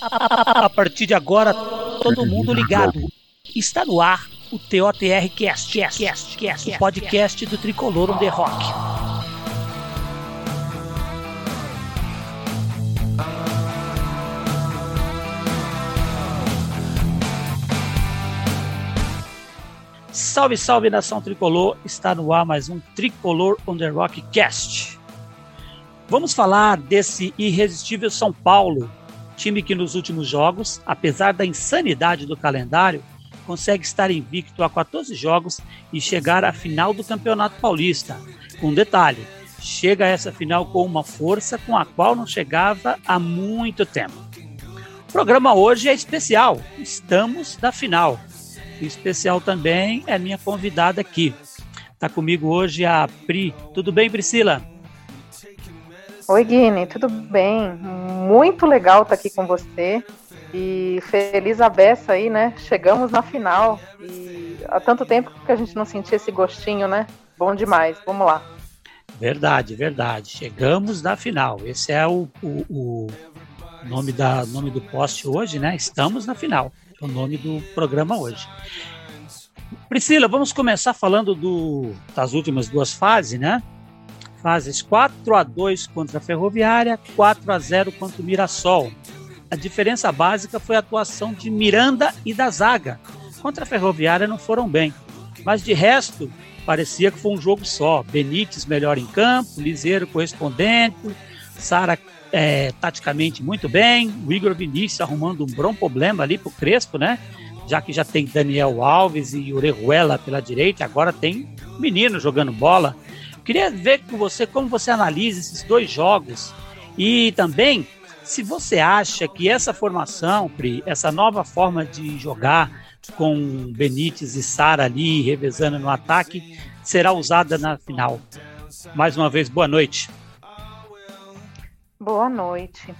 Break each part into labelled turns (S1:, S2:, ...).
S1: A partir de agora, todo mundo ligado. Está no ar o TOTR Cast, Cast, Cast, Cast, o podcast do Tricolor on the Rock. Salve, salve nação tricolor! Está no ar mais um Tricolor on the Rock Cast. Vamos falar desse irresistível São Paulo, time que nos últimos jogos, apesar da insanidade do calendário, consegue estar invicto a 14 jogos e chegar à final do Campeonato Paulista. Com detalhe, chega a essa final com uma força com a qual não chegava há muito tempo. O programa hoje é especial, estamos na final. Especial também é minha convidada aqui. Está comigo hoje a Pri. Tudo bem, Priscila?
S2: Oi, Guine, tudo bem? Muito legal estar aqui com você. E feliz a beça aí, né? Chegamos na final. E há tanto tempo que a gente não sentia esse gostinho, né? Bom demais. Vamos lá.
S1: Verdade, verdade. Chegamos na final. Esse é o, o, o nome, da, nome do post hoje, né? Estamos na final. É o nome do programa hoje. Priscila, vamos começar falando do, das últimas duas fases, né? Fases 4 a 2 contra a Ferroviária, 4 a 0 contra o Mirassol. A diferença básica foi a atuação de Miranda e da zaga. Contra a Ferroviária não foram bem, mas de resto parecia que foi um jogo só. Benítez melhor em campo, Liseiro correspondente, Sara é, taticamente muito bem, o Igor Vinícius arrumando um bom problema ali pro Crespo, né? Já que já tem Daniel Alves e Orejuela pela direita, agora tem menino jogando bola. Queria ver com você como você analisa esses dois jogos e também se você acha que essa formação, Pri, essa nova forma de jogar com Benítez e Sara ali revezando no ataque, será usada na final. Mais uma vez, boa noite.
S2: Boa noite.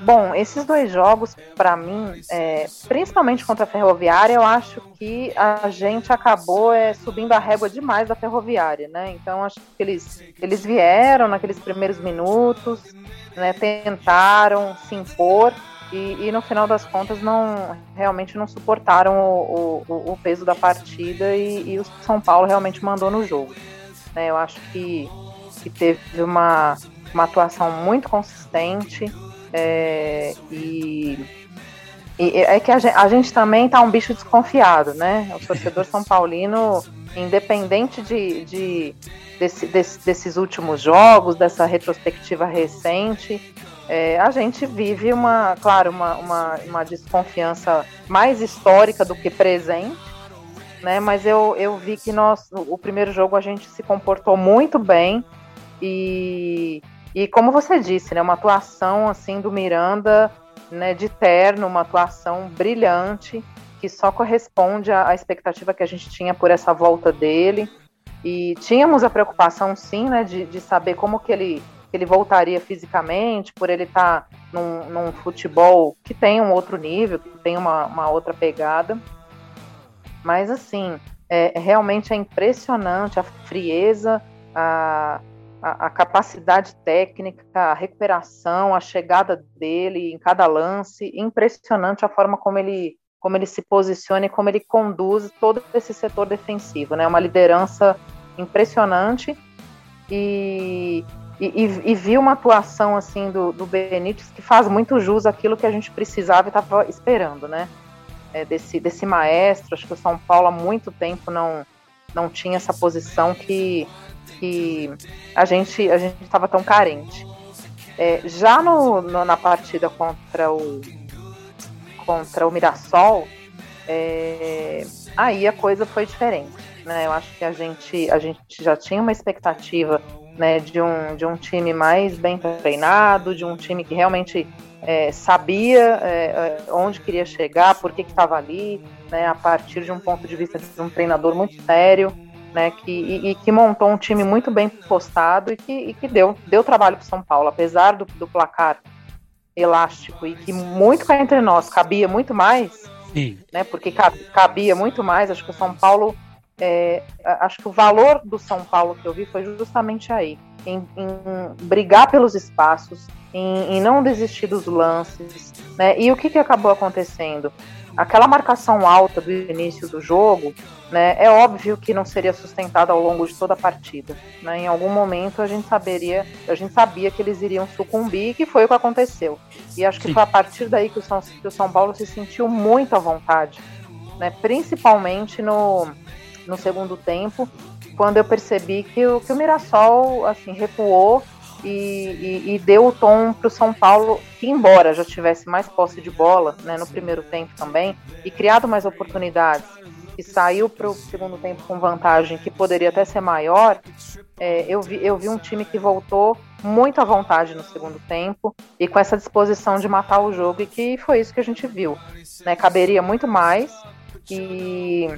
S2: Bom, esses dois jogos, para mim, é, principalmente contra a Ferroviária, eu acho que a gente acabou é, subindo a régua demais da Ferroviária, né? Então, acho que eles, eles vieram naqueles primeiros minutos, né, tentaram se impor e, e, no final das contas não realmente não suportaram o, o, o peso da partida e, e, o São Paulo realmente mandou no jogo. Né? Eu acho que, que teve uma uma atuação muito consistente é, e, e, é que a gente, a gente também tá um bicho desconfiado, né? O torcedor São Paulino, independente de, de desse, desse, desses últimos jogos, dessa retrospectiva recente, é, a gente vive uma, claro, uma, uma, uma, desconfiança mais histórica do que presente, né? Mas eu, eu vi que nós, o primeiro jogo a gente se comportou muito bem e e como você disse, né, uma atuação assim do Miranda, né, de terno, uma atuação brilhante que só corresponde à, expectativa que a gente tinha por essa volta dele. E tínhamos a preocupação, sim, né, de, de saber como que ele, que ele voltaria fisicamente, por ele estar tá num, num, futebol que tem um outro nível, que tem uma, uma outra pegada. Mas, assim, é, realmente é impressionante a frieza, a, a, capacidade técnica, a recuperação, a chegada dele em cada lance, impressionante a forma como ele, como ele se posiciona e como ele conduz todo esse setor defensivo, né? Uma liderança impressionante e, e, e, vi uma atuação assim do, do Benítez que faz muito jus àquilo que a gente precisava e estava esperando, né? É, desse, desse maestro, acho que o São Paulo há muito tempo não, não tinha essa posição que que a gente a gente estava tão carente. É, já no, no, na partida contra o contra o Mirassol, é, aí a coisa foi diferente. Né? Eu acho que a gente a gente já tinha uma expectativa né, de, um, de um time mais bem treinado, de um time que realmente é, sabia é, é onde queria chegar, por que estava ali, né, a partir de um ponto de vista de um treinador muito sério né, que, e, e, que montou um time muito bem postado e que, e que deu, deu trabalho para São Paulo, apesar do, do, placar elástico e que muito cá entre nós cabia muito mais, Sim. né, porque cabia muito mais, acho que o São Paulo é, acho que o valor do São Paulo que eu vi foi justamente aí, em, em brigar pelos espaços, em, em, não desistir dos lances, né? E o que, que acabou acontecendo? Aquela marcação alta do início do jogo, né? É óbvio que não seria sustentada ao longo de toda a partida, né? Em algum momento a gente saberia, a gente sabia que eles iriam sucumbir, que foi o que aconteceu. E acho que Sim. foi a partir daí que o São, que o São Paulo se sentiu muito à vontade, né? Principalmente no no segundo tempo, quando eu percebi que o, que o Mirassol assim, recuou e, e, e deu o tom para o São Paulo, que embora já tivesse mais posse de bola né, no primeiro tempo também, e criado mais oportunidades, e saiu para o segundo tempo com vantagem que poderia até ser maior, é, eu, vi, eu vi um time que voltou muito à vontade no segundo tempo e com essa disposição de matar o jogo, e que foi isso que a gente viu. Né? Caberia muito mais, e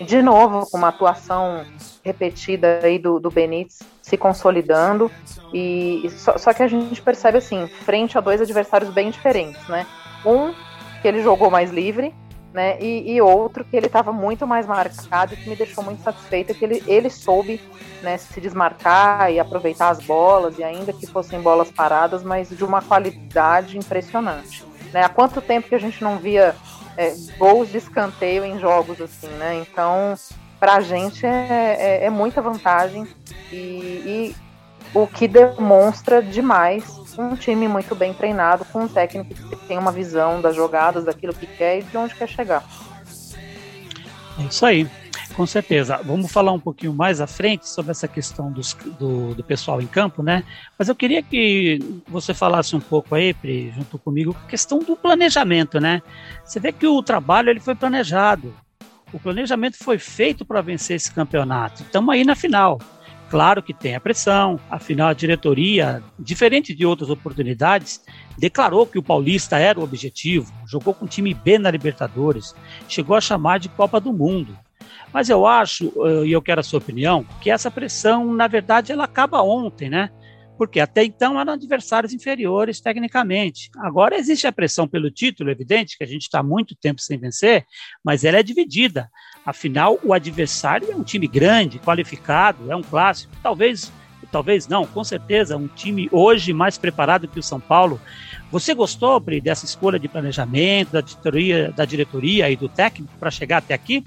S2: de novo com uma atuação repetida aí do, do Benítez se consolidando e só, só, que a gente percebe assim frente a dois adversários bem diferentes, né? Um que ele jogou mais livre, né? E, e outro que ele estava muito mais marcado e que me deixou muito satisfeita que ele, ele soube né, se desmarcar e aproveitar as bolas e ainda que fossem bolas paradas, mas de uma qualidade impressionante. Né? Há quanto tempo que a gente não via é, gols de escanteio em jogos assim, né? Então, para a gente é, é, é, muita vantagem e, e, o que demonstra demais um time muito bem treinado, com um técnico que tem uma visão das jogadas, daquilo que quer e de onde quer chegar.
S1: É isso aí. Com certeza. Vamos falar um pouquinho mais à frente sobre essa questão dos, do, do, pessoal em campo, né? Mas eu queria que você falasse um pouco aí, Pri, junto comigo, questão do planejamento, né? Você vê que o trabalho ele foi planejado. O planejamento foi feito para vencer esse campeonato. Estamos aí na final. Claro que tem a pressão, afinal a diretoria, diferente de outras oportunidades, declarou que o Paulista era o objetivo, jogou com o time B na Libertadores, chegou a chamar de Copa do Mundo. Mas eu acho, eh, e eu quero a sua opinião, que essa pressão, na verdade, ela acaba ontem, né? Porque até então eram adversários inferiores tecnicamente. Agora existe a pressão pelo título, evidente, que a gente está muito tempo sem vencer, mas ela é dividida. Afinal, o adversário é um time grande, qualificado, é um clássico. Talvez, talvez não, com certeza, um time hoje mais preparado que o São Paulo. Você gostou, Pri, dessa escolha de planejamento, da diretoria, da diretoria e do técnico para chegar até aqui?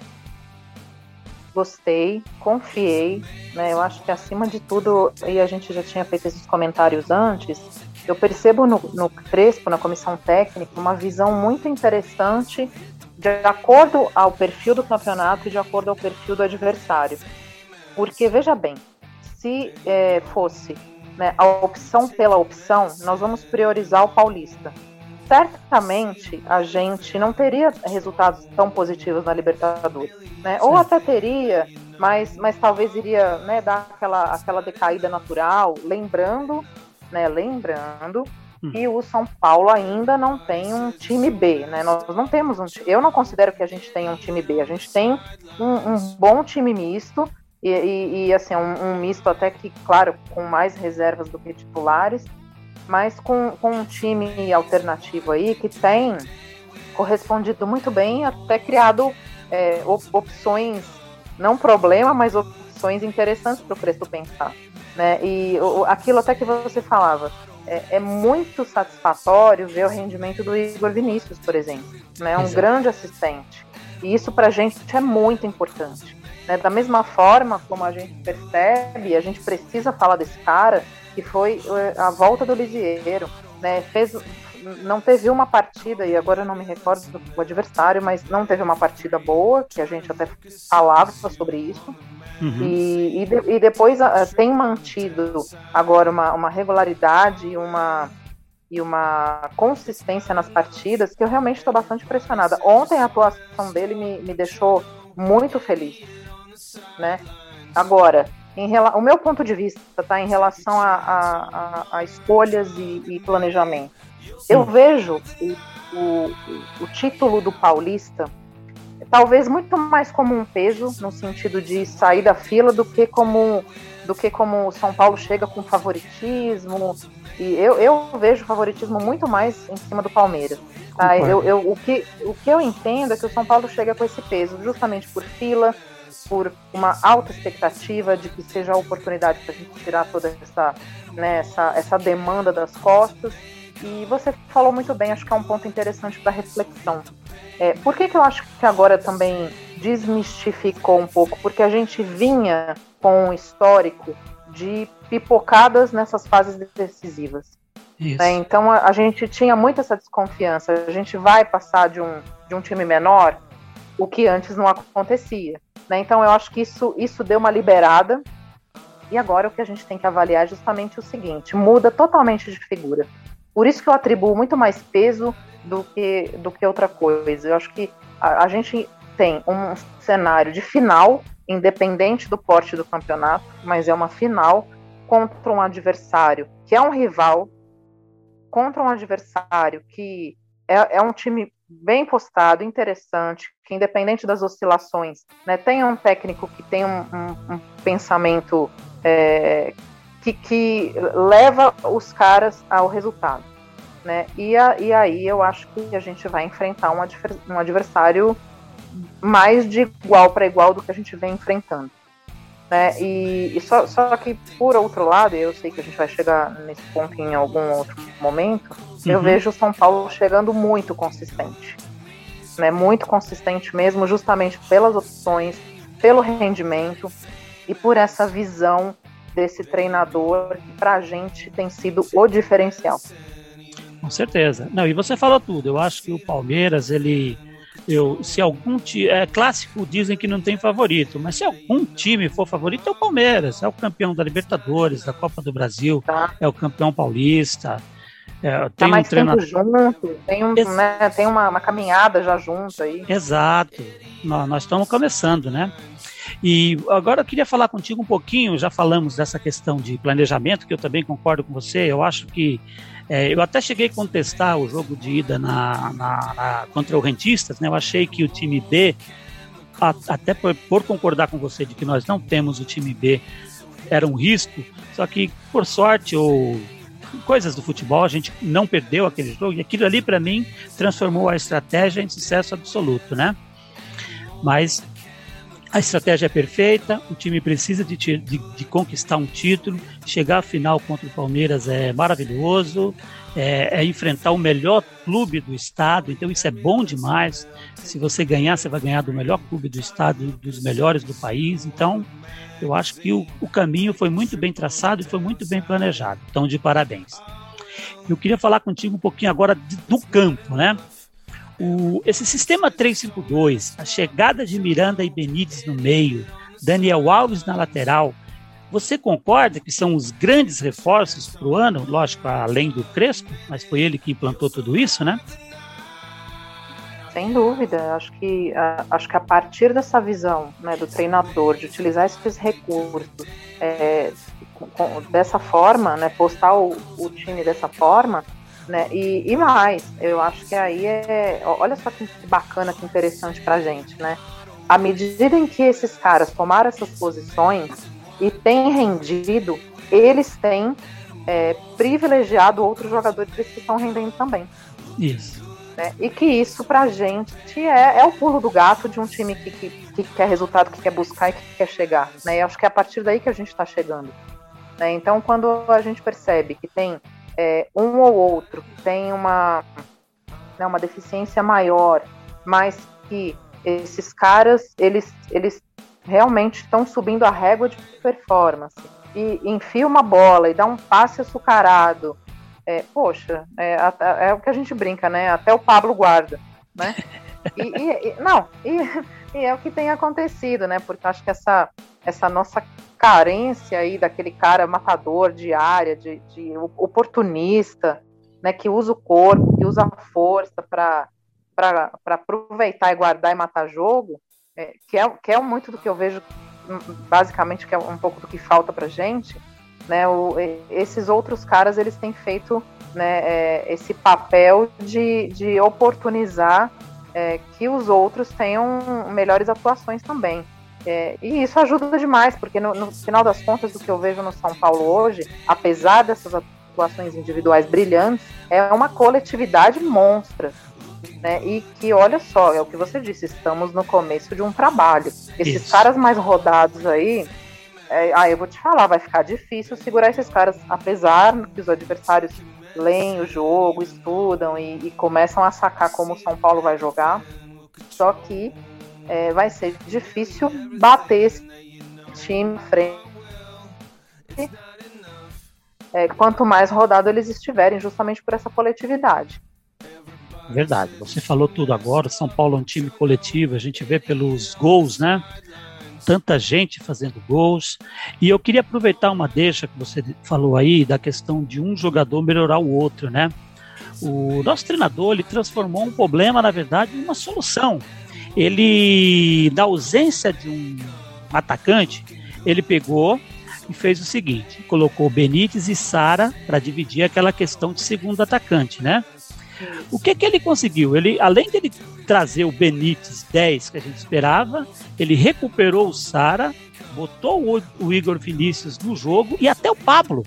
S2: Gostei, confiei, né? Eu acho que acima de tudo, e a gente já tinha feito esses comentários antes, eu percebo no, no Crespo, na comissão técnica, uma visão muito interessante de acordo ao perfil do campeonato e de acordo ao perfil do adversário. Porque, veja bem, se é, fosse né, a opção pela opção, nós vamos priorizar o paulista certamente a gente não teria resultados tão positivos na Libertadores, né? Ou até teria, mas, mas talvez iria né, dar aquela, aquela decaída natural, lembrando, né? Lembrando hum. que o São Paulo ainda não tem um time B, né? Nós não temos um, eu não considero que a gente tenha um time B, a gente tem um, um bom time misto e, e, e assim um, um misto até que, claro, com mais reservas do que titulares mas com, com um time alternativo aí que tem correspondido muito bem, até criado é, opções, não problema, mas opções interessantes para o Crespo pensar. Né? E o, aquilo até que você falava, é, é, muito satisfatório ver o rendimento do Igor Vinícius, por exemplo. Né? Um Exato. grande assistente. E isso para a gente é muito importante. Né? Da mesma forma como a gente percebe, a gente precisa falar desse cara, que foi eh, a volta do Lisieiro, né? Fez, não teve uma partida, e agora eu não me recordo do adversário, mas não teve uma partida boa, que a gente até falava sobre isso. Uhum. E, e, de, e, depois uh, tem mantido agora uma, uma regularidade e uma, e uma consistência nas partidas que eu realmente estou bastante impressionada. Ontem a atuação dele me, me deixou muito feliz. Né? Agora, em, o meu ponto de vista tá, em relação a, a, a escolhas e, e, planejamento. Eu vejo o, o, o, título do Paulista talvez muito mais como um peso no sentido de sair da fila do que como do que como o São Paulo chega com favoritismo e eu, eu vejo favoritismo muito mais em cima do Palmeiras. Tá? Eu, eu, o, que, o que eu entendo é que o São Paulo chega com esse peso justamente por fila, por uma alta expectativa de que seja a oportunidade para a gente tirar toda essa, né, essa, essa demanda das costas. E você falou muito bem, acho que é um ponto interessante para reflexão. É, por que, que eu acho que agora também desmistificou um pouco? Porque a gente vinha com um histórico de pipocadas nessas fases decisivas. Né? Então a, a, gente tinha muito essa desconfiança. A gente vai passar de um, de um time menor, o que antes não acontecia. Né? Então eu acho que isso, isso deu uma liberada. E agora o que a gente tem que avaliar é justamente o seguinte: muda totalmente de figura. Por isso que eu atribuo muito mais peso do que, do que outra coisa. Eu acho que a, a gente tem um cenário de final, independente do porte do campeonato, mas é uma final contra um adversário que é um rival, contra um adversário que é, é um time bem postado, interessante, que independente das oscilações, né, tem um técnico que tem um, um, um pensamento é, que, que leva os caras ao resultado. Né? E, a, e aí eu acho que a gente vai enfrentar um, um adversário mais de igual para igual do que a gente vem enfrentando. Né? E, e só, só, que, por outro lado, eu sei que a gente vai chegar nesse ponto em algum outro momento, uhum. eu vejo o São Paulo chegando muito consistente. Né? Muito consistente mesmo, justamente pelas opções, pelo rendimento e por essa visão desse treinador que para a gente tem sido o diferencial.
S1: Com certeza. Não, e você falou tudo. Eu acho que o Palmeiras, ele. Eu, se algum time. É clássico, dizem que não tem favorito, mas se algum time for favorito, é o Palmeiras. É o campeão da Libertadores, da Copa do Brasil, tá. é o campeão paulista.
S2: É, tá tem tá mais um treinador... junto, tem, um, né, tem uma, uma, caminhada já junto aí.
S1: Exato. Nós, nós estamos começando, né? E agora eu queria falar contigo um pouquinho, já falamos dessa questão de planejamento, que eu também concordo com você. Eu acho que é, eu até cheguei a contestar o jogo de ida na, na, na contra o Rentistas, né? Eu achei que o time B, a, até por, por, concordar com você de que nós não temos o time B, era um risco, só que por sorte ou coisas do futebol, a gente não perdeu aquele jogo, e aquilo ali para mim transformou a estratégia em sucesso absoluto, né? Mas a estratégia é perfeita, o time precisa de, de, de, conquistar um título, chegar à final contra o Palmeiras é maravilhoso, é, é, enfrentar o melhor clube do estado, então isso é bom demais. Se você ganhar, você vai ganhar do melhor clube do estado, dos melhores do país. Então, eu acho que o, o caminho foi muito bem traçado e foi muito bem planejado. Então, de parabéns. Eu queria falar contigo um pouquinho agora do campo, né? O, esse sistema 352, a chegada de Miranda e Benítez no meio, Daniel Alves na lateral, você concorda que são os grandes reforços para o ano? Lógico, além do Crespo, mas foi ele que implantou tudo isso, né?
S2: Sem dúvida, acho que, acho que a partir dessa visão né, do treinador, de utilizar esses recursos é, com, dessa forma, né, postar o, o time dessa forma, né? E, e mais, eu acho que aí é. Olha só que bacana, que interessante pra gente, né? À medida em que esses caras tomaram essas posições e têm rendido, eles têm é, privilegiado outros jogadores que estão rendendo também.
S1: Isso.
S2: Né? E que isso pra gente é, é o pulo do gato de um time que, que, que quer resultado, que quer buscar e que quer chegar. Né? E acho que é a partir daí que a gente está chegando. Né? Então, quando a gente percebe que tem é, um ou outro tem uma, né, uma deficiência maior, mas que esses caras, eles, eles realmente estão subindo a régua de performance. E enfia uma bola e dá um passe açucarado. É, poxa, é, é, o que a gente brinca, né? Até o Pablo guarda, né? E, e, e não, e, e, é o que tem acontecido, né? Porque acho que essa, essa nossa carência aí daquele cara matador de área, de, de oportunista, né, que usa o corpo, que usa a força para aproveitar e guardar e matar jogo, é, que, é, que é muito do que eu vejo, basicamente, que é um pouco do que falta para gente, né, o, esses outros caras, eles têm feito né, é, esse papel de, de oportunizar é, que os outros tenham melhores atuações também. É, e isso ajuda demais, porque no, no, final das contas, do que eu vejo no São Paulo hoje, apesar dessas atuações individuais brilhantes, é uma coletividade monstra. Né? E que, olha só, é o que você disse, estamos no começo de um trabalho. Esses Isso. caras mais rodados aí, é, ah, eu vou te falar, vai ficar difícil segurar esses caras, apesar que os adversários leem o jogo, estudam e, e começam a sacar como o São Paulo vai jogar. Só que é, vai ser difícil bater esse time frente. É, quanto mais rodado eles estiverem, justamente por essa coletividade.
S1: Verdade, você falou tudo agora. São Paulo é um time coletivo, a gente vê pelos gols, né? Tanta gente fazendo gols. E eu queria aproveitar uma deixa que você falou aí da questão de um jogador melhorar o outro, né? O nosso treinador ele transformou um problema, na verdade, em uma solução. Ele, na ausência de um atacante, ele pegou e fez o seguinte: colocou Benítez e Sara para dividir aquela questão de segundo atacante, né? O que que ele conseguiu? Ele, além ele trazer o Benítez 10 que a gente esperava, ele recuperou o Sara, botou o, o Igor Vinícius no jogo e até o Pablo.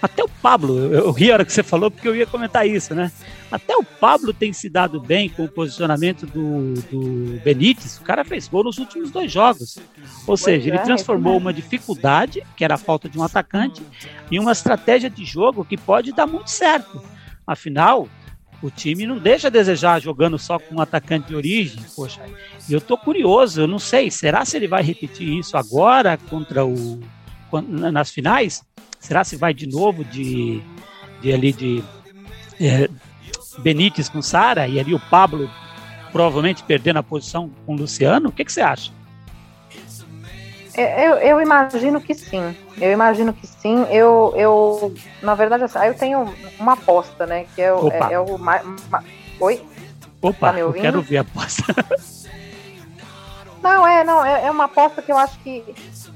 S1: Até o Pablo, eu, eu ri a hora que você falou porque eu ia comentar isso, né? Até o Pablo tem se dado bem com o posicionamento do, do Benítez. O cara fez gol nos últimos dois jogos. Ou seja, é, ele transformou é uma dificuldade, que era a falta de um atacante, em uma estratégia de jogo que pode dar muito certo. Afinal, o time não deixa a desejar jogando só com um atacante de origem. Poxa, e eu tô curioso, eu não sei, será se ele vai repetir isso agora contra o nas finais? Será se vai de novo de, de ali de é, Benítez com Sara e ali o Pablo provavelmente perdendo a posição com o Luciano? O que, que você acha?
S2: É, eu, eu, imagino que sim. Eu imagino que sim. Eu, eu na verdade, assim, eu tenho uma aposta, né? Que é, o, é, é o ma, ma, Oi?
S1: Opa, tá eu quero ver a aposta.
S2: Não, é, não, é, é, uma aposta que eu acho que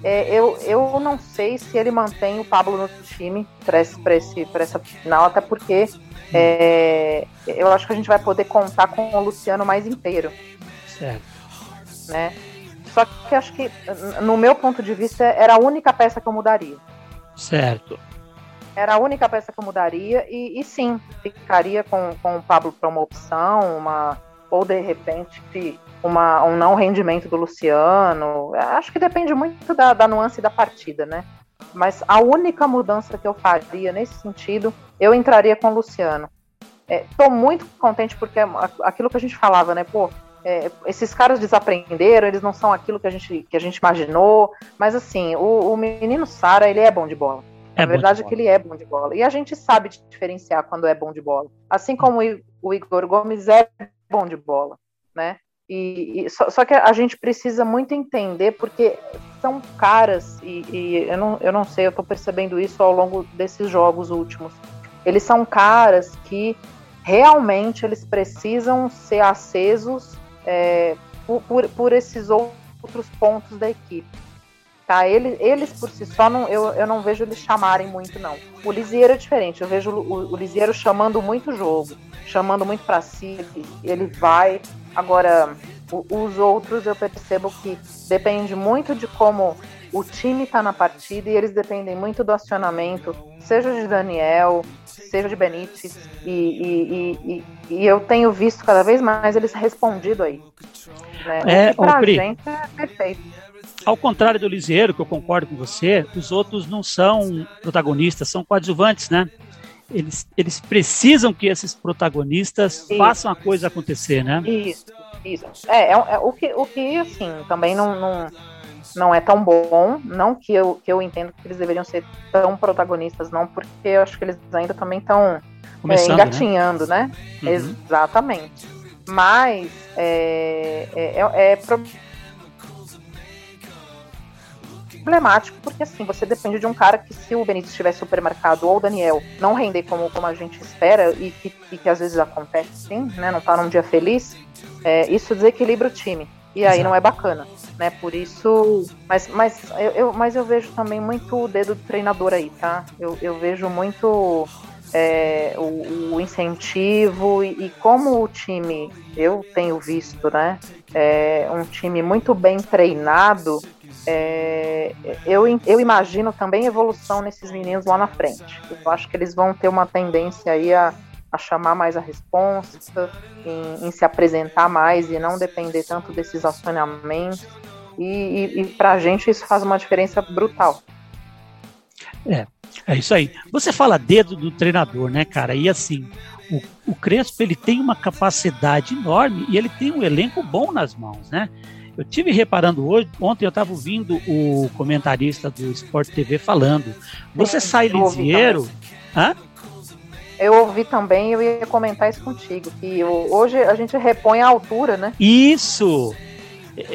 S2: é, eu, eu não sei se ele mantém o Pablo no time para essa final, até porque é, eu acho que a gente vai poder contar com o Luciano mais inteiro.
S1: Certo.
S2: Né? Só que acho que, no meu ponto de vista, era a única peça que eu mudaria.
S1: Certo.
S2: Era a única peça que eu mudaria e, e sim, ficaria com, com o Pablo para uma opção, uma, ou de repente uma, um não rendimento do Luciano. Acho que depende muito da, da nuance da partida, né? Mas a única mudança que eu faria nesse sentido, eu entraria com o Luciano. Estou é, muito contente porque é aquilo que a gente falava, né? Pô, é, esses caras desaprenderam, eles não são aquilo que a gente, que a gente imaginou. Mas assim, o, o menino Sara, ele é bom de bola. É a verdade é que ele é bom de bola. E a gente sabe diferenciar quando é bom de bola. Assim como o Igor Gomes é bom de bola, né? E, só, só, que a gente precisa muito entender, porque são caras, e, e eu, não, eu não sei, eu estou percebendo isso ao longo desses jogos últimos. Eles são caras que realmente eles precisam ser acesos é, por, por, por, esses outros pontos da equipe. Tá? Eles, eles por si só, não, eu, eu não vejo eles chamarem muito, não. O Lisieiro é diferente, eu vejo o, o Lisieiro chamando muito jogo, chamando muito para si, ele vai. Agora, os outros eu percebo que depende muito de como o time está na partida e eles dependem muito do acionamento, seja de Daniel, seja de Benítez, e, e, e, e eu tenho visto cada vez mais eles respondido aí. Né? É, pra Pri, gente é perfeito.
S1: Ao contrário do Liseiro, que eu concordo com você, os outros não são protagonistas, são coadjuvantes, né? Eles, eles precisam que esses protagonistas Isso. façam a coisa acontecer, né?
S2: Isso, isso. É, é, é, o, que, o que, assim, também não, não não é tão bom. Não que eu, que eu entendo que eles deveriam ser tão protagonistas, não, porque eu acho que eles ainda também estão é, né? engatinhando, né? né? Uhum. Exatamente. Mas é, é, é, é problemático, porque assim, você depende de um cara que se o Benítez estiver supermercado ou o Daniel não render como, como a gente espera, e que, e que às vezes acontece sim, né? Não tá num dia feliz, é, isso desequilibra o time. E aí Exato. não é bacana né? Por isso, mas, mas, eu, eu, mas eu vejo também muito o dedo do treinador aí, tá? Eu, eu vejo muito é, o, o, incentivo e, e, como o time, eu tenho visto, né? É um time muito bem treinado. É, eu, eu imagino também evolução nesses meninos lá na frente. Eu acho que eles vão ter uma tendência aí a, a chamar mais a resposta, em, em, se apresentar mais e não depender tanto desses acionamentos. E, e, e para a gente isso faz uma diferença brutal.
S1: É, é isso aí. Você fala dedo do treinador, né, cara? E assim, o, o Crespo ele tem uma capacidade enorme e ele tem um elenco bom nas mãos, né? Eu tive reparando hoje, ontem eu estava ouvindo o comentarista do Sport TV falando. Você sai Lisieiro. Hã?
S2: Eu ouvi também, eu ia comentar isso contigo, que hoje a gente repõe a altura, né?
S1: Isso!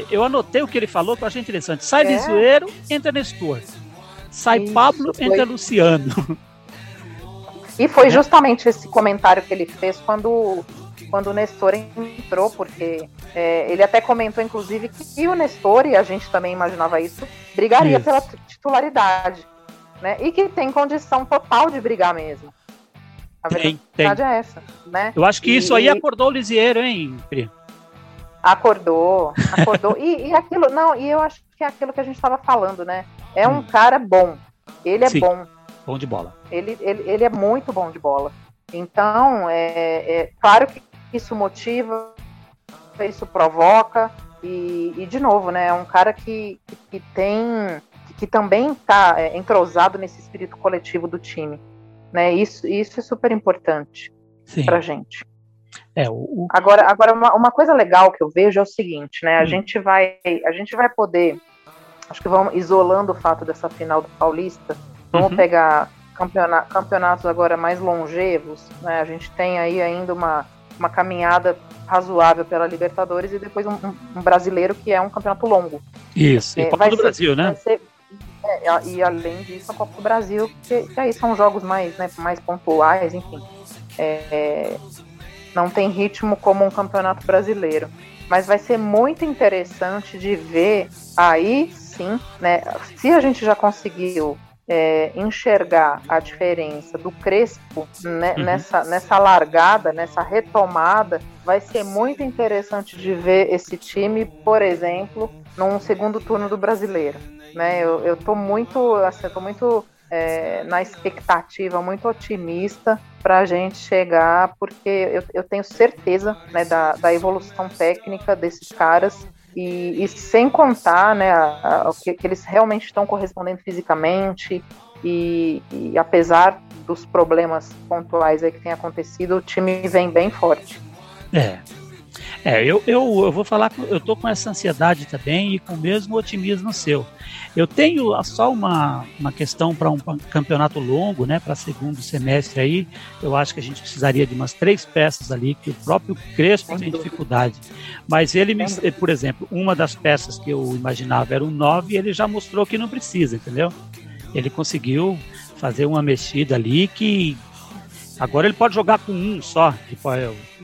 S1: Eu anotei o que ele falou, que eu achei interessante. Sai é. Lisieiro, entra Nestor. Sai isso, Pablo, foi... entra Luciano.
S2: E foi justamente esse comentário que ele fez quando quando o Nestor entrou, porque é, ele até comentou, inclusive, que o Nestor, e a gente também imaginava isso, brigaria isso. pela titularidade. Né? E que tem condição total de brigar mesmo. A tem, verdade tem. é essa. Né?
S1: Eu acho que e, isso aí acordou o Lisieiro, hein, Pri?
S2: Acordou, acordou. e, e aquilo, não, e eu acho que é aquilo que a gente estava falando, né? É um hum. cara bom. Ele é Sim, bom.
S1: Bom de bola.
S2: Ele, ele, ele é muito bom de bola. Então, é, é claro que isso motiva, isso provoca, e, e de novo, né, é um cara que, que, tem, que também está é, entrosado nesse espírito coletivo do time. Né? Isso, isso é super importante para gente. É, o, o... Agora, agora uma, uma, coisa legal que eu vejo é o seguinte, né? A hum. gente vai, a gente vai poder, acho que vamos isolando o fato dessa final do Paulista. Vamos uhum. pegar campeonatos, campeonatos agora mais longevos, né? A gente tem aí ainda uma uma caminhada razoável pela Libertadores e depois um, um, brasileiro que é um campeonato longo.
S1: Isso, e é, Copa do ser, Brasil, né? Ser,
S2: é, e além disso, a Copa do Brasil, que, que aí são jogos mais, né, mais pontuais, enfim. É, é, não tem ritmo como um campeonato brasileiro. Mas vai ser muito interessante de ver aí sim, né? Se a gente já conseguiu é, enxergar a diferença do Crespo né, uhum. nessa, nessa largada, nessa retomada, vai ser muito interessante de ver esse time, por exemplo, num segundo turno do Brasileiro. Né? Eu, estou muito, assim, tô muito é, na expectativa, muito otimista para a gente chegar, porque eu, eu tenho certeza né, da, da evolução técnica desses caras e, e sem contar né, a, a, que, que, eles realmente estão correspondendo fisicamente e, e, apesar dos problemas pontuais aí que tem acontecido, o time vem bem forte.
S1: É, é, eu, eu, eu vou falar, eu tô com essa ansiedade também e com o mesmo otimismo seu. Eu tenho só uma, uma questão para um campeonato longo, né, para segundo semestre aí. Eu acho que a gente precisaria de umas três peças ali, que o próprio Crespo tem dificuldade. Mas ele, me, por exemplo, uma das peças que eu imaginava era um 9 e ele já mostrou que não precisa, entendeu? Ele conseguiu fazer uma mexida ali que Agora ele pode jogar com um só, tipo,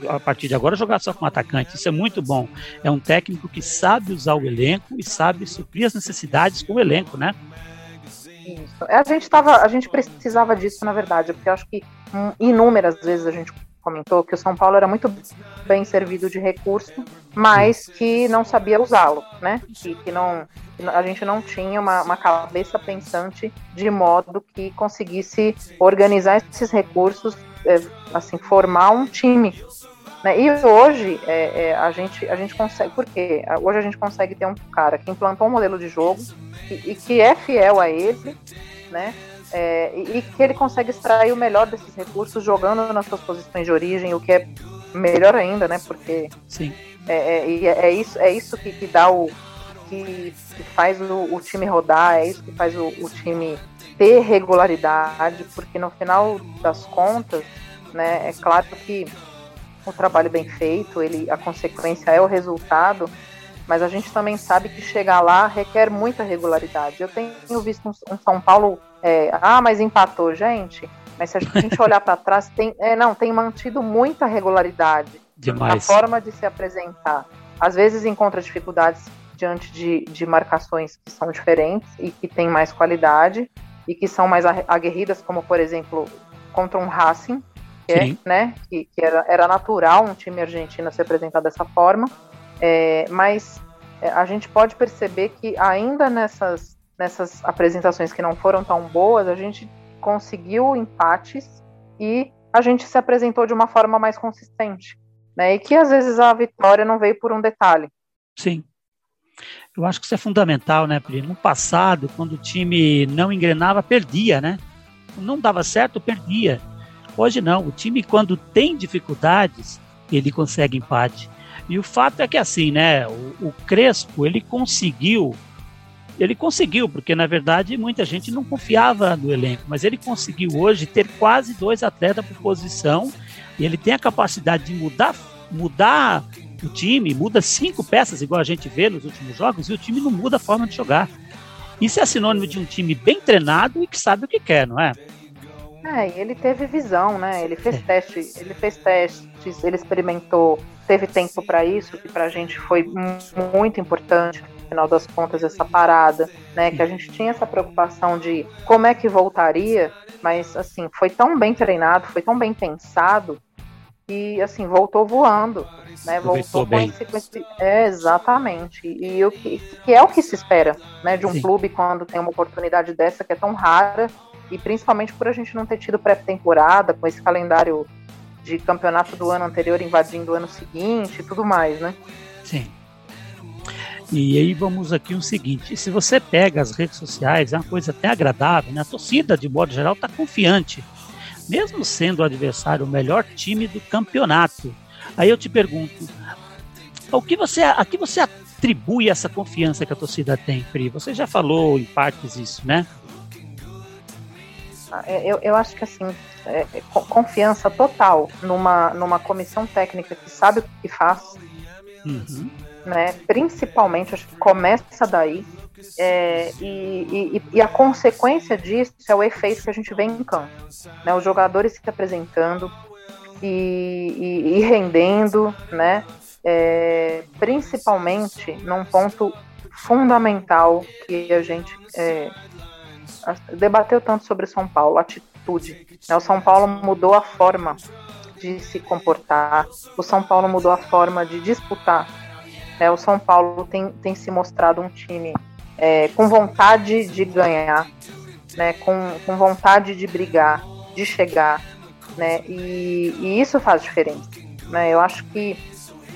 S1: a partir de agora jogar só com atacante. Isso é muito bom. É um técnico que sabe usar o elenco e sabe suprir as necessidades com o elenco, né?
S2: Isso. É, a gente tava, a gente precisava disso, na verdade, porque eu acho que hum, inúmeras vezes a gente comentou que o São Paulo era muito bem servido de recurso, mas que não sabia usá-lo, né? Que, que não a gente não tinha uma, uma, cabeça pensante de modo que conseguisse organizar esses recursos, é, assim, formar um time. Né? E hoje é, é, a, gente, a gente consegue, por quê? Hoje a gente consegue ter um cara que implantou um modelo de jogo e, e que é fiel a ele, né? É, e, que ele consegue extrair o melhor desses recursos jogando nas suas posições de origem, o que é melhor ainda, né? Porque
S1: Sim.
S2: É, é, é, isso, é isso que, que dá o, que, que faz o, o, time rodar, é isso que faz o, o, time ter regularidade, porque no final das contas, né, é claro que o trabalho bem feito, ele, a consequência é o resultado, mas a gente também sabe que chegar lá requer muita regularidade. Eu tenho visto um, São Paulo, é, ah, mas empatou, gente. Mas se a gente olhar para trás, tem, é, não, tem mantido muita regularidade
S1: Demais.
S2: na forma de se apresentar. Às vezes encontra dificuldades diante de, de marcações que são diferentes e que têm mais qualidade e que são mais aguerridas, como por exemplo contra um Racing, que, é, né, que, que era, era, natural um time argentino se apresentar dessa forma, é, mas é, a gente pode perceber que ainda nessas, nessas apresentações que não foram tão boas, a gente conseguiu empates e a gente se apresentou de uma forma mais consistente, né? E que às vezes a vitória não veio por um detalhe.
S1: Sim. Eu acho que isso é fundamental, né, Pri? No passado, quando o time não engrenava, perdia, né? Não dava certo, perdia. Hoje não. O time, quando tem dificuldades, ele consegue empate. E o fato é que assim, né? O, o Crespo, ele conseguiu ele conseguiu, porque na verdade muita gente não confiava no elenco, mas ele conseguiu hoje ter quase dois atletas por posição e ele tem a capacidade de mudar, mudar o time, muda cinco peças, igual a gente vê nos últimos jogos, e o time não muda a forma de jogar. Isso é sinônimo de um time bem treinado e que sabe o que quer, não é?
S2: É, e ele teve visão, né? Ele fez testes, ele fez testes, ele experimentou, teve tempo para isso, que para a gente foi muito importante final das contas, essa parada, né? Que a gente tinha essa preocupação de como é que voltaria, mas assim, foi tão bem treinado, foi tão bem pensado que assim, voltou voando, né? Voltou
S1: bem.
S2: com esse, é, exatamente. E o que, que, é o que se espera, né, de um Sim. clube quando tem uma oportunidade dessa que é tão rara e principalmente por a gente não ter tido pré-temporada com esse calendário de campeonato do ano anterior invadindo o ano seguinte e tudo mais, né?
S1: Sim. E aí vamos aqui o seguinte: se você pega as redes sociais, é uma coisa até agradável, né? A torcida, de modo geral, está confiante, mesmo sendo o adversário o melhor time do campeonato. Aí eu te pergunto: o que você, a que você atribui essa confiança que a torcida tem, Pri? Você já falou em partes isso, né?
S2: É, eu, eu acho que assim, é, é confiança total numa, numa comissão técnica que sabe o que faz. Uhum né? Principalmente, acho que começa daí. É, e, e, e, a consequência disso é o efeito que a gente vê em campo. Né? Os jogadores se apresentando e, e rendendo, né? É, principalmente num ponto fundamental que a gente é, debateu tanto sobre São Paulo, atitude. Né? O São Paulo mudou a forma de se comportar, o São Paulo mudou a forma de disputar é, o São Paulo tem, tem se mostrado um time é, com vontade de ganhar, né, com, com vontade de brigar, de chegar, né, e, e isso faz diferença. Né, eu acho que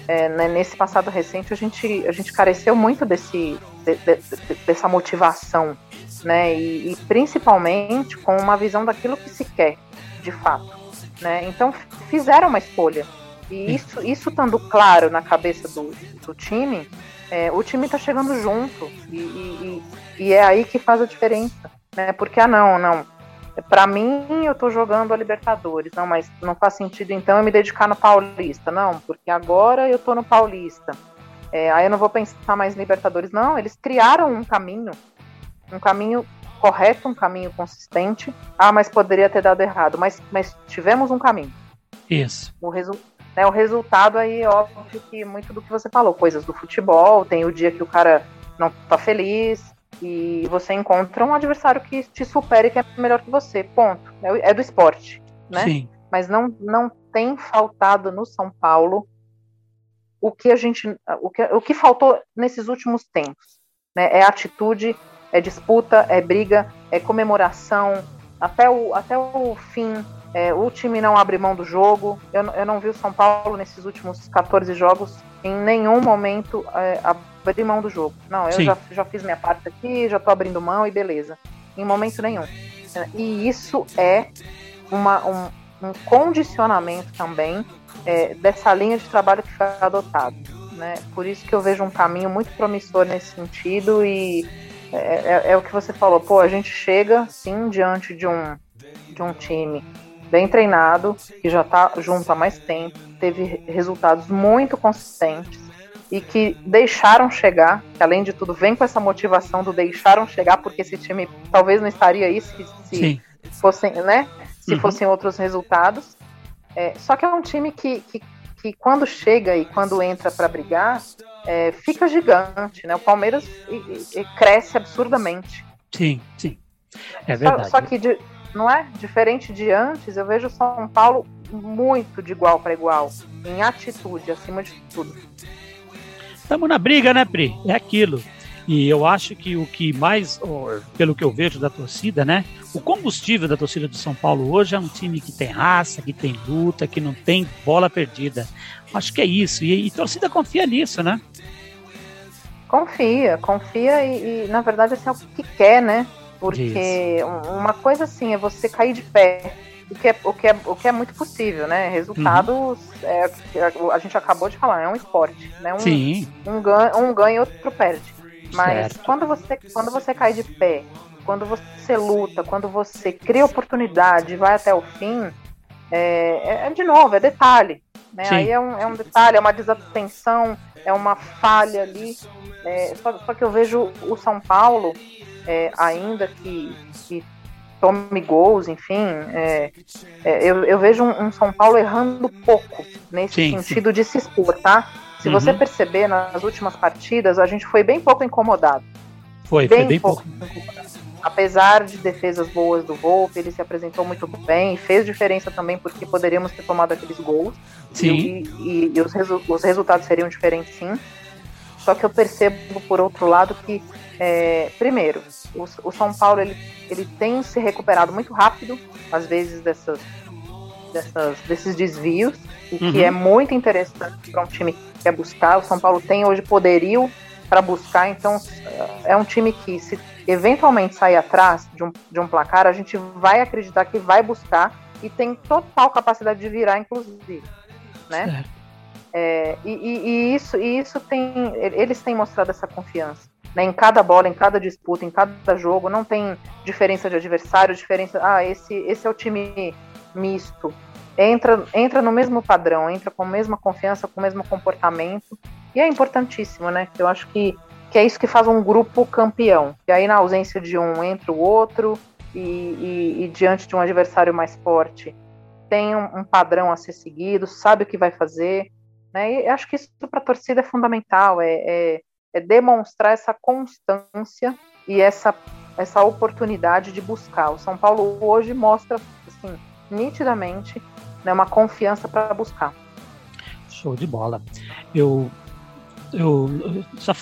S2: é, né, nesse passado recente a gente, a gente careceu muito desse, de, de, dessa motivação, né, e, e, principalmente com uma visão daquilo que se quer, de fato. Né, então fizeram uma escolha, e isso, isso estando claro na cabeça do, do time, é, o time está chegando junto. E, e, e, é aí que faz a diferença. Né? Porque, ah, não, não. Para mim, eu estou jogando a Libertadores. Não, mas não faz sentido então eu me dedicar no Paulista. Não, porque agora eu estou no Paulista. É, aí eu não vou pensar mais em Libertadores. Não, eles criaram um caminho. Um caminho correto, um caminho consistente. Ah, mas poderia ter dado errado. Mas, mas tivemos um caminho.
S1: Isso.
S2: O resultado né, o resultado aí, óbvio que muito do que você falou, coisas do futebol, tem o dia que o cara não tá feliz e você encontra um adversário que te supere que é melhor que você, ponto. É, é do esporte, né? Sim. Mas não, não tem faltado no São Paulo o que a gente, o que, o que faltou nesses últimos tempos, né? É atitude, é disputa, é briga, é comemoração, até o, até o fim é, o time não abre mão do jogo. Eu, eu não vi o São Paulo nesses últimos 14 jogos em nenhum momento é, abrir mão do jogo. Não, eu já, já fiz minha parte aqui, já tô abrindo mão e beleza. Em momento nenhum. E isso é uma, um, um condicionamento também é, dessa linha de trabalho que foi adotado. Né? Por isso que eu vejo um caminho muito promissor nesse sentido e é, é, é, o que você falou, pô, a gente chega sim diante de um, de um time bem treinado, que já está junto há mais tempo, teve resultados muito consistentes e que deixaram chegar, que além de tudo vem com essa motivação do deixaram chegar, porque esse time talvez não estaria aí se, se fossem, né? Se uhum. fossem outros resultados. É, só que é um time que, que, que quando chega e quando entra para brigar, é, fica gigante, né? O Palmeiras e, e cresce absurdamente.
S1: Sim, sim. É verdade.
S2: Só, só que de, não é? Diferente de antes, eu vejo São Paulo muito de igual para igual, em atitude, acima de tudo.
S1: Estamos na briga, né, Pri? É aquilo. E eu acho que o que mais, pelo que eu vejo da torcida, né? O combustível da torcida do São Paulo hoje é um time que tem raça, que tem luta, que não tem bola perdida. Acho que é isso. E, e torcida confia nisso, né?
S2: Confia, confia e, e, na verdade assim, é o que quer, né? Porque isso. uma coisa assim é você cair de pé, o que é, o que é, o que é muito possível, né? Resultados, uhum. é, a gente acabou de falar, é um esporte, né? Um,
S1: Sim.
S2: Um ganha, um ganha e outro perde. Mas quando você, quando você cai de pé, quando você luta, quando você cria oportunidade e vai até o fim, é, é, de novo, é detalhe. Né? Aí é um, é um detalhe, é uma desatenção, é uma falha ali. É, só, só, que eu vejo o São Paulo, é, ainda que, que tome gols, enfim, é, é, eu, eu, vejo um, um, São Paulo errando pouco nesse sim, sentido sim. de se expor, tá? Se uhum. você perceber, nas últimas partidas, a gente foi bem pouco incomodado.
S1: Foi, bem foi bem pouco. pouco
S2: Apesar de defesas boas do Volpe, ele se apresentou muito bem e fez diferença também porque poderíamos ter tomado aqueles gols.
S1: Sim.
S2: E, e, e os, resu os resultados seriam diferentes, sim. Só que eu percebo, por outro lado, que, é, primeiro, o, o, São Paulo ele, ele tem se recuperado muito rápido, às vezes, dessas, dessas, desses desvios, o uhum. que é muito interessante para um time que quer buscar. O São Paulo tem hoje poderio para buscar, então é um time que, se eventualmente sair atrás de um, de um placar, a gente vai acreditar que vai buscar e tem total capacidade de virar, inclusive. Né? É, e, e, e, isso, e isso tem. Eles têm mostrado essa confiança. Né? Em cada bola, em cada disputa, em cada jogo, não tem diferença de adversário, diferença. Ah, esse, esse é o time misto entra, entra no mesmo padrão, entra com a mesma confiança, com o mesmo comportamento. E é importantíssimo, né? Eu acho que, que é isso que faz um grupo campeão. E aí, na ausência de um, entra o outro, e, e, e diante de um adversário mais forte, tem um, um, padrão a ser seguido, sabe o que vai fazer. Né? E acho que isso para a torcida é fundamental, é, é, é demonstrar essa constância e essa, essa oportunidade de buscar. O São Paulo hoje mostra assim, nitidamente né, uma confiança para buscar.
S1: Show de bola. Eu, eu,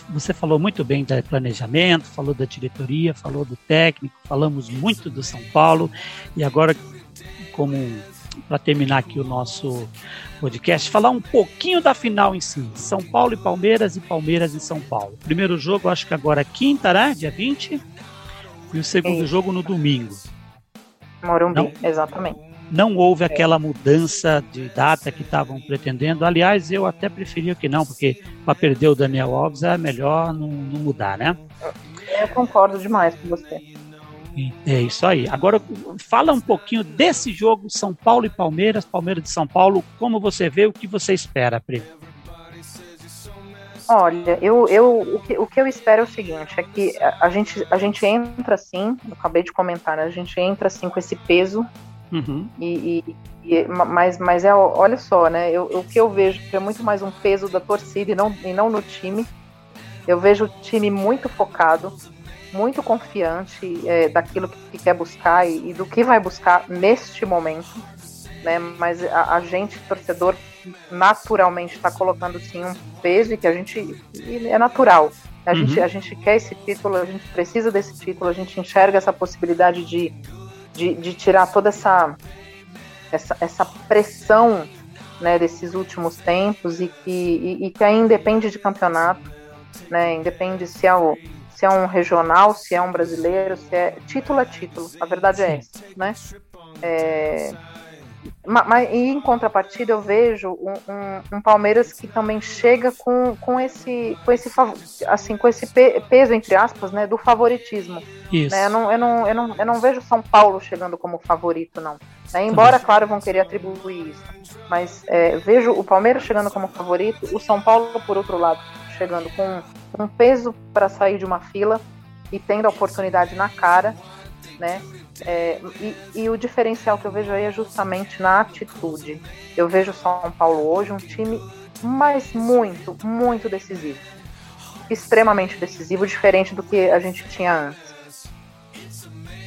S1: você falou muito bem do planejamento, falou da diretoria, falou do técnico, falamos muito do São Paulo e agora, como para terminar aqui o nosso podcast, falar um pouquinho da final em si. São Paulo e Palmeiras e Palmeiras e São Paulo. Primeiro jogo, acho que agora é quinta, né? Dia 20. E o segundo Sim. jogo no domingo.
S2: Morumbi, Não? exatamente
S1: não houve aquela mudança de data que estavam pretendendo. Aliás, eu até preferia que não, porque para perder o Daniel Alves é melhor não, não mudar, né?
S2: Eu concordo demais com você.
S1: É isso aí. Agora, fala um pouquinho desse jogo, São Paulo e Palmeiras, Palmeiras de São Paulo. Como você vê, o que você espera, Pri?
S2: Olha, eu, eu, o, que, o que eu espero é o seguinte, é que a, a gente, a gente entra assim, eu acabei de comentar, né, a gente entra assim com esse peso
S1: Uhum.
S2: E, e, e, mas, mas é, olha só, né? Eu, o que eu vejo que é muito mais um peso da torcida e não, e não no time. Eu vejo o time muito focado, muito confiante é, daquilo que quer buscar e, e, do que vai buscar neste momento. Né? Mas a, a gente, torcedor, naturalmente está colocando sim um peso e que a gente. é natural. A, uhum. gente, a gente quer esse título, a gente precisa desse título, a gente enxerga essa possibilidade de de, de tirar toda essa, essa, essa pressão né, desses últimos tempos e que, e, e que aí independe de campeonato, né, independe se é, o, se é um regional, se é um brasileiro, se é título é título, a verdade é essa, né? É, mas, em contrapartida eu vejo um, um, um, Palmeiras que também chega com, com esse com esse assim com esse peso entre aspas né do favoritismo
S1: Isso.
S2: Né? Eu, não, eu, não, eu, não, eu não vejo São Paulo chegando como favorito não né? embora claro vão querer atribuir isso mas é, vejo o Palmeiras chegando como favorito o São Paulo por outro lado chegando com um peso para sair de uma fila e tendo a oportunidade na cara né é, e, e, o diferencial que eu vejo aí é justamente na atitude. Eu vejo o São Paulo hoje um time, mas muito, muito decisivo. Extremamente decisivo, diferente do que a gente tinha antes.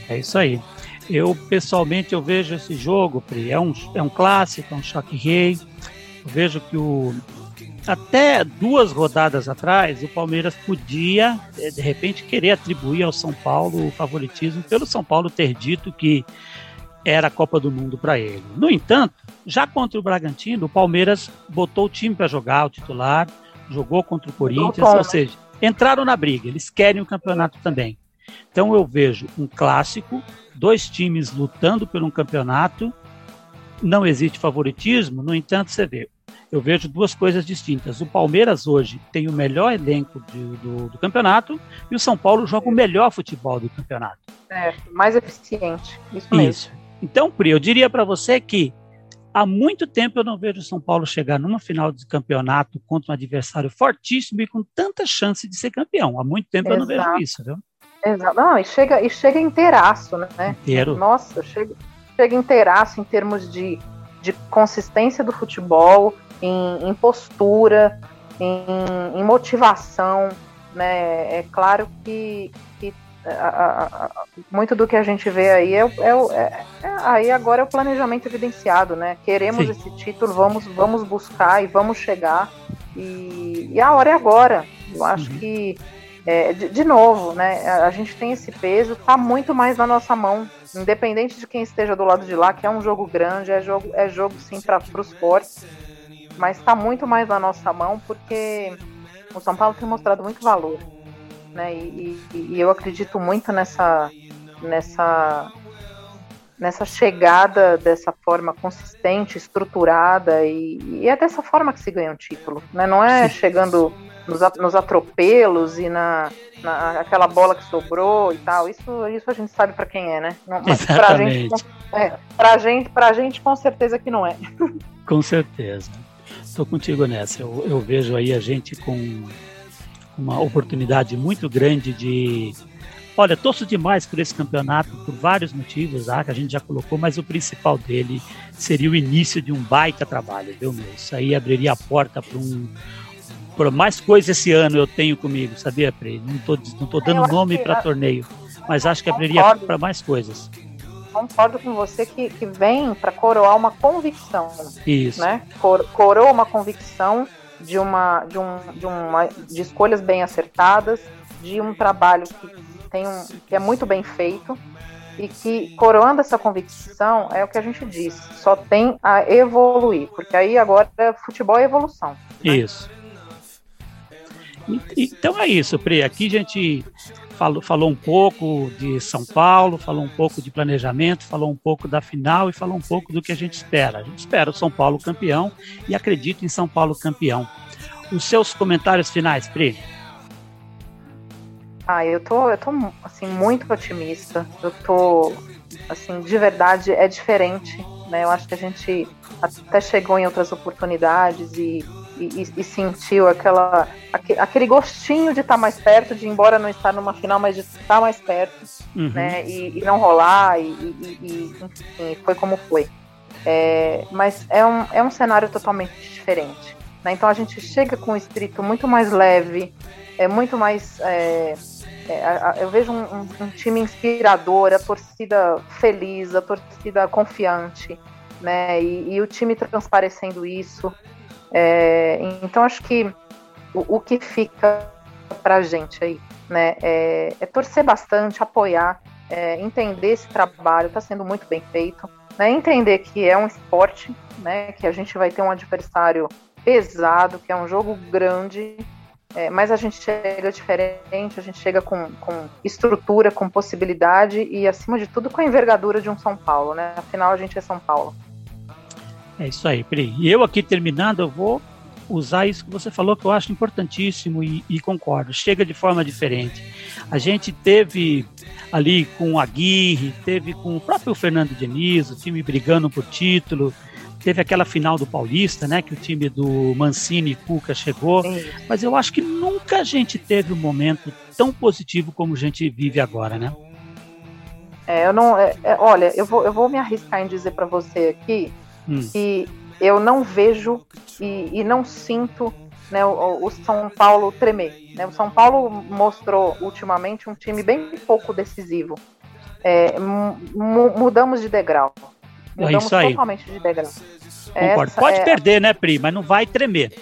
S1: É isso aí. Eu, pessoalmente, eu vejo esse jogo, Pri, é um, é um clássico, é um choque rei. Eu vejo que o, até duas rodadas atrás, o Palmeiras podia, eh, de repente, querer atribuir ao São Paulo o favoritismo, pelo São Paulo ter dito que era a Copa do Mundo para ele. No entanto, já contra o Bragantino, o Palmeiras botou o time para jogar, o titular, jogou contra o Corinthians, ou seja, entraram na briga, eles querem o campeonato também. Então eu vejo um clássico, dois times lutando por um campeonato, não existe favoritismo, no entanto, você vê, eu vejo duas coisas distintas. O Palmeiras hoje tem o melhor elenco de, do, do, campeonato e o São Paulo joga o melhor futebol do campeonato.
S2: É, mais eficiente. Isso mesmo. Isso.
S1: Então, Pri, eu diria para você que há muito tempo eu não vejo o São Paulo chegar numa final de campeonato contra um adversário fortíssimo e com tanta chance de ser campeão. Há muito tempo Exato. eu não vejo isso, viu?
S2: Exato. Não, e chega, e chega inteiraço, né?
S1: Inteiro.
S2: Nossa, chega, chega inteiraço em termos de, de consistência do futebol, em, em postura, em, em, motivação, né? É claro que, que a, a, a, muito do que a gente vê aí é, é, é, é, aí agora é o planejamento evidenciado, né? Queremos Sim. esse título, vamos, vamos buscar e vamos chegar e, e a hora é agora. Eu acho uhum. que é, de, de, novo, né? A gente tem esse peso, tá muito mais na nossa mão, independente de quem esteja do lado de lá, que é um jogo grande, é jogo, é jogo sim para os fortes mas está muito mais na nossa mão porque o São Paulo tem mostrado muito valor, né? E, e, e eu acredito muito nessa nessa nessa chegada dessa forma consistente, estruturada e, e, é dessa forma que se ganha um título, né? Não é chegando nos, nos atropelos e na, na, aquela bola que sobrou e tal. Isso, isso a gente sabe para quem é, né?
S1: Não, mas pra gente,
S2: é, pra gente, pra gente com certeza que não é.
S1: Com certeza. Estou contigo nessa. Eu, eu, vejo aí a gente com uma oportunidade muito grande de. Olha, torço demais por esse campeonato por vários motivos, ah, que a gente já colocou, mas o principal dele seria o início de um baita trabalho, viu, meu? Isso aí abriria a porta para um. Por mais coisas esse ano eu tenho comigo, sabia, Pre? Não estou não tô dando nome para torneio, mas acho que abriria para mais coisas
S2: concordo com você que, que vem para coroar uma convicção.
S1: Isso.
S2: Né? Cor, coroa uma convicção de uma, de, um, de, uma, de escolhas bem acertadas, de um trabalho que, tem um, que é muito bem feito e que, coroando essa convicção, é o que a gente disse, só tem a evoluir, porque aí agora futebol é evolução.
S1: Né? Isso. Então é isso, Pri. Aqui a gente falou, falou um pouco de São Paulo, falou um pouco de planejamento, falou um pouco da final e falou um pouco do que a gente espera. A gente espera o São Paulo campeão e acredita em São Paulo campeão. Os seus comentários finais, Pri?
S2: Ah, eu tô, eu tô assim, muito otimista. Eu tô, assim, de verdade, é diferente. Né? Eu acho que a gente até chegou em outras oportunidades e e, e, sentiu aquela, aquele gostinho de estar tá mais perto, de embora não estar numa final, mas de estar mais perto, uhum. né? E, e, não rolar, e, e, enfim, foi como foi. É, mas é um, é um cenário totalmente diferente. Né? Então a gente chega com um espírito muito mais leve, é muito mais. É, é, eu vejo um, um, um, time inspirador, a torcida feliz, a torcida confiante, né? E, e o time transparecendo isso. É, então acho que o, o que fica para a gente aí, né, é, é, torcer bastante, apoiar, é, entender esse trabalho, está sendo muito bem feito, né, entender que é um esporte, né, que a gente vai ter um adversário pesado, que é um jogo grande, é, mas a gente chega diferente, a gente chega com, com, estrutura, com possibilidade e, acima de tudo, com a envergadura de um São Paulo, né? Afinal, a gente é São Paulo.
S1: É isso aí, Pri. E eu aqui terminando, eu vou usar isso que você falou, que eu acho importantíssimo e, e, concordo. Chega de forma diferente. A gente teve ali com o Aguirre, teve com o próprio Fernando Diniz, o time brigando por título, teve aquela final do Paulista, né, que o time do Mancini e Cuca chegou, mas eu acho que nunca a gente teve um momento tão positivo como a gente vive agora, né?
S2: É, eu não, é, é, olha, eu vou, eu vou me arriscar em dizer para você aqui hum. que eu não vejo e, e não sinto né, o, o, São Paulo tremer. Né? O São Paulo mostrou ultimamente um time bem pouco decisivo. É, mudamos de degrau.
S1: É mudamos é totalmente
S2: de degrau.
S1: Concordo. Essa Pode é... perder, né, Pri? Mas não vai tremer.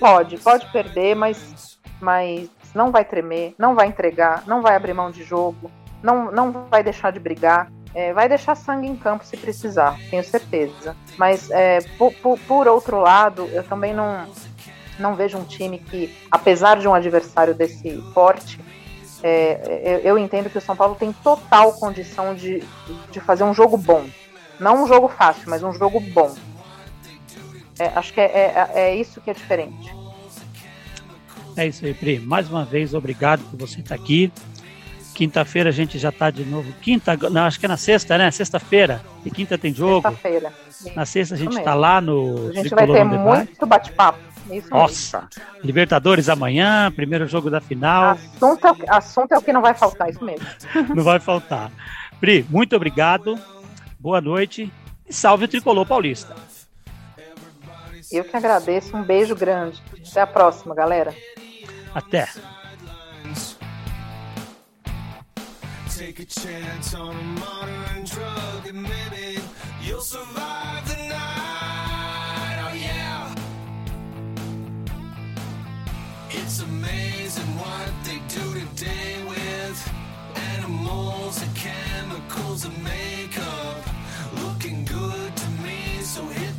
S2: Pode, pode perder, mas, mas não vai tremer, não vai entregar, não vai abrir mão de jogo, não, não vai deixar de brigar. É, vai deixar sangue em campo se precisar, tenho certeza. Mas, é, por, por, por, outro lado, eu também não, não vejo um time que, apesar de um adversário desse porte, é, eu, eu, entendo que o São Paulo tem total condição de, de fazer um jogo bom. Não um jogo fácil, mas um jogo bom. É, acho que é, é, é, isso que é diferente.
S1: É isso aí, Pri. Mais uma vez, obrigado por você estar aqui. Quinta-feira a gente já está de novo. Quinta, não, acho que é na sexta, né? Sexta-feira. E quinta tem jogo.
S2: Sexta-feira.
S1: Na sexta a gente está lá no.
S2: A gente vai ter muito bate-papo.
S1: Nossa! Mesmo. Libertadores amanhã, primeiro jogo da final.
S2: Assunto é, o, assunto é o que não vai faltar, isso mesmo.
S1: não vai faltar. Pri, muito obrigado. Boa noite e salve o tricolor paulista.
S2: Eu que agradeço. Um beijo grande. Até a próxima, galera.
S1: Até.
S3: Take a chance on a modern drug and maybe you'll survive the night. Oh yeah. It's amazing what they do today with animals and chemicals and makeup. Looking good to me, so here